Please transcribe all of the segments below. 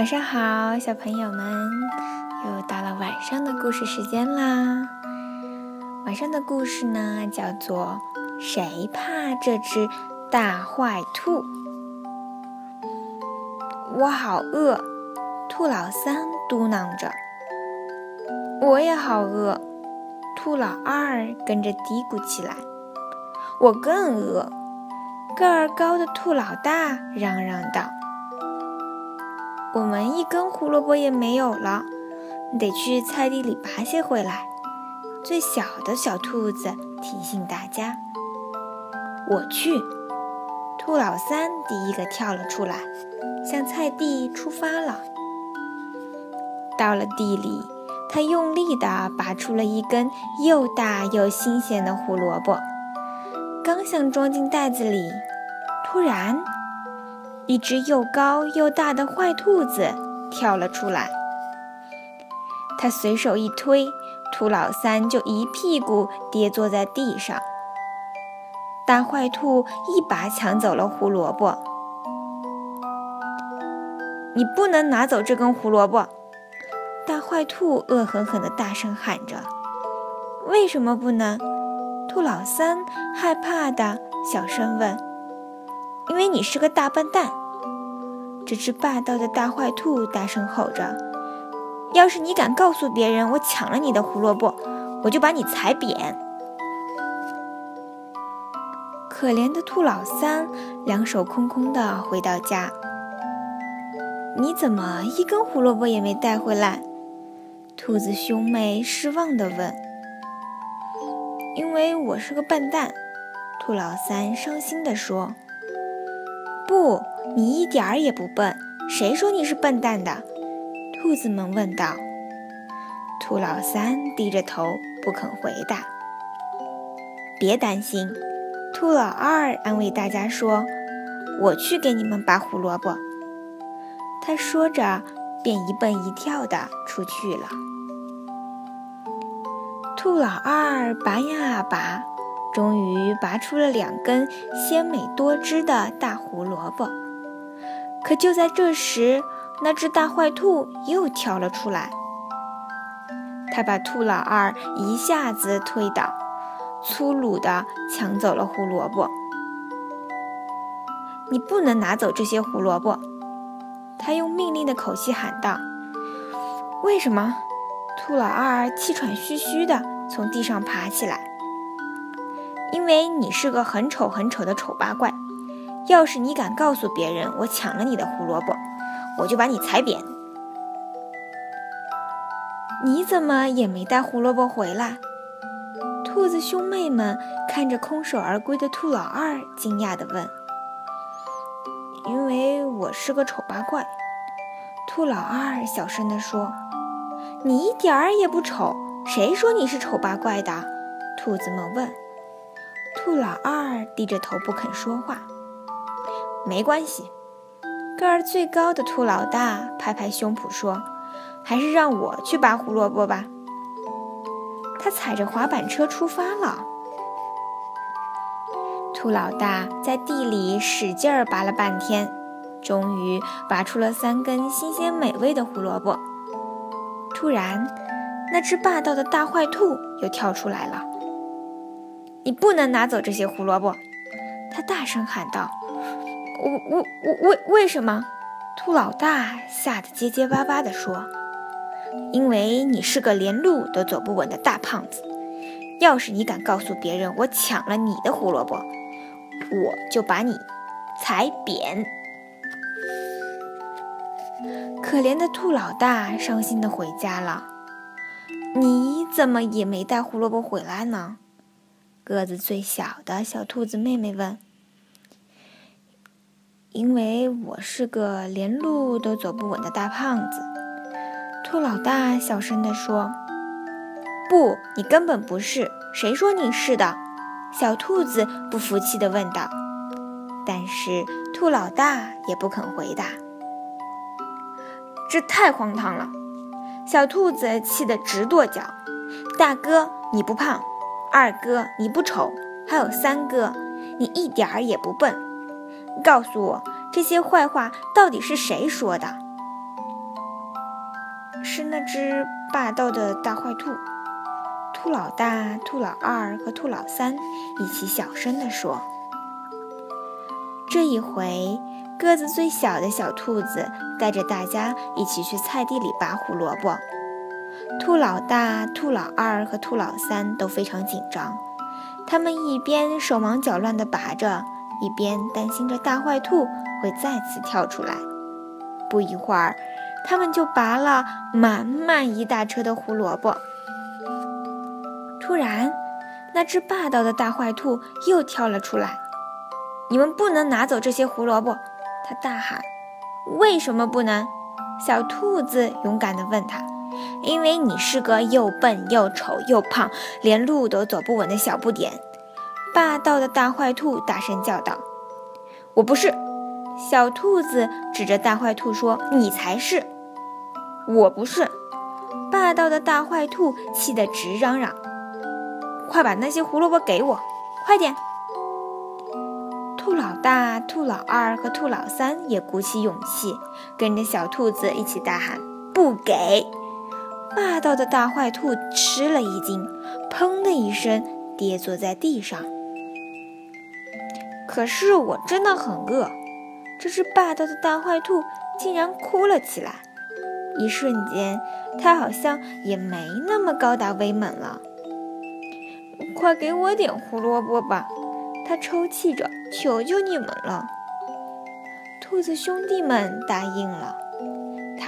晚上好，小朋友们，又到了晚上的故事时间啦。晚上的故事呢，叫做《谁怕这只大坏兔》。我好饿，兔老三嘟囔着。我也好饿，兔老二跟着嘀咕起来。我更饿，个儿高的兔老大嚷嚷道。我们一根胡萝卜也没有了，得去菜地里拔些回来。最小的小兔子提醒大家：“我去。”兔老三第一个跳了出来，向菜地出发了。到了地里，他用力地拔出了一根又大又新鲜的胡萝卜，刚想装进袋子里，突然。一只又高又大的坏兔子跳了出来，他随手一推，兔老三就一屁股跌坐在地上。大坏兔一把抢走了胡萝卜，你不能拿走这根胡萝卜！大坏兔恶狠狠地大声喊着：“为什么不能？”兔老三害怕的小声问：“因为你是个大笨蛋。”这只霸道的大坏兔大声吼着：“要是你敢告诉别人我抢了你的胡萝卜，我就把你踩扁！”可怜的兔老三两手空空的回到家。你怎么一根胡萝卜也没带回来？兔子兄妹失望地问。“因为我是个笨蛋。”兔老三伤心地说。“不。”你一点儿也不笨，谁说你是笨蛋的？兔子们问道。兔老三低着头不肯回答。别担心，兔老二安慰大家说：“我去给你们拔胡萝卜。”他说着，便一蹦一跳的出去了。兔老二拔呀拔，终于拔出了两根鲜美多汁的大胡萝卜。可就在这时，那只大坏兔又跳了出来。它把兔老二一下子推倒，粗鲁地抢走了胡萝卜。你不能拿走这些胡萝卜！他用命令的口气喊道。为什么？兔老二气喘吁吁地从地上爬起来。因为你是个很丑很丑的丑八怪。要是你敢告诉别人我抢了你的胡萝卜，我就把你踩扁。你怎么也没带胡萝卜回来？兔子兄妹们看着空手而归的兔老二，惊讶地问：“因为我是个丑八怪。”兔老二小声地说：“你一点儿也不丑，谁说你是丑八怪的？”兔子们问。兔老二低着头不肯说话。没关系，个儿最高的兔老大拍拍胸脯说：“还是让我去拔胡萝卜吧。”他踩着滑板车出发了。兔老大在地里使劲儿拔了半天，终于拔出了三根新鲜美味的胡萝卜。突然，那只霸道的大坏兔又跳出来了：“你不能拿走这些胡萝卜！”他大声喊道。我我我为为什么？兔老大吓得结结巴巴地说：“因为你是个连路都走不稳的大胖子。要是你敢告诉别人我抢了你的胡萝卜，我就把你踩扁。”可怜的兔老大伤心地回家了。你怎么也没带胡萝卜回来呢？个子最小的小兔子妹妹问。因为我是个连路都走不稳的大胖子，兔老大小声地说：“不，你根本不是。谁说你是的？”小兔子不服气地问道。但是兔老大也不肯回答。这太荒唐了！小兔子气得直跺脚。大哥，你不胖；二哥，你不丑；还有三哥，你一点儿也不笨。告诉我这些坏话到底是谁说的？是那只霸道的大坏兔。兔老大、兔老二和兔老三一起小声地说：“这一回，个子最小的小兔子带着大家一起去菜地里拔胡萝卜。兔老大、兔老二和兔老三都非常紧张，他们一边手忙脚乱地拔着，一边担心着大坏兔会再次跳出来。不一会儿，他们就拔了满满一大车的胡萝卜。”突然，那只霸道的大坏兔又跳了出来。“你们不能拿走这些胡萝卜！”他大喊。“为什么不能？”小兔子勇敢地问他。“因为你是个又笨又丑又胖，连路都走不稳的小不点。”霸道的大坏兔大声叫道。“我不是！”小兔子指着大坏兔说，“你才是！”“我不是！”霸道的大坏兔气得直嚷嚷。快把那些胡萝卜给我，快点！兔老大、兔老二和兔老三也鼓起勇气，跟着小兔子一起大喊：“不给！”霸道的大坏兔吃了一惊，砰的一声跌坐在地上。可是我真的很饿，这只霸道的大坏兔竟然哭了起来。一瞬间，它好像也没那么高大威猛了。快给我点胡萝卜吧！他抽泣着，求求你们了。兔子兄弟们答应了，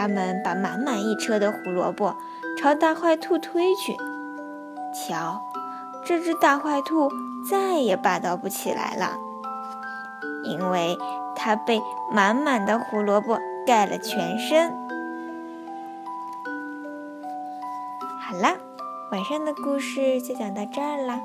他们把满满一车的胡萝卜朝大坏兔推去。瞧，这只大坏兔再也霸道不起来了，因为它被满满的胡萝卜盖了全身。好了。晚上的故事就讲到这儿啦，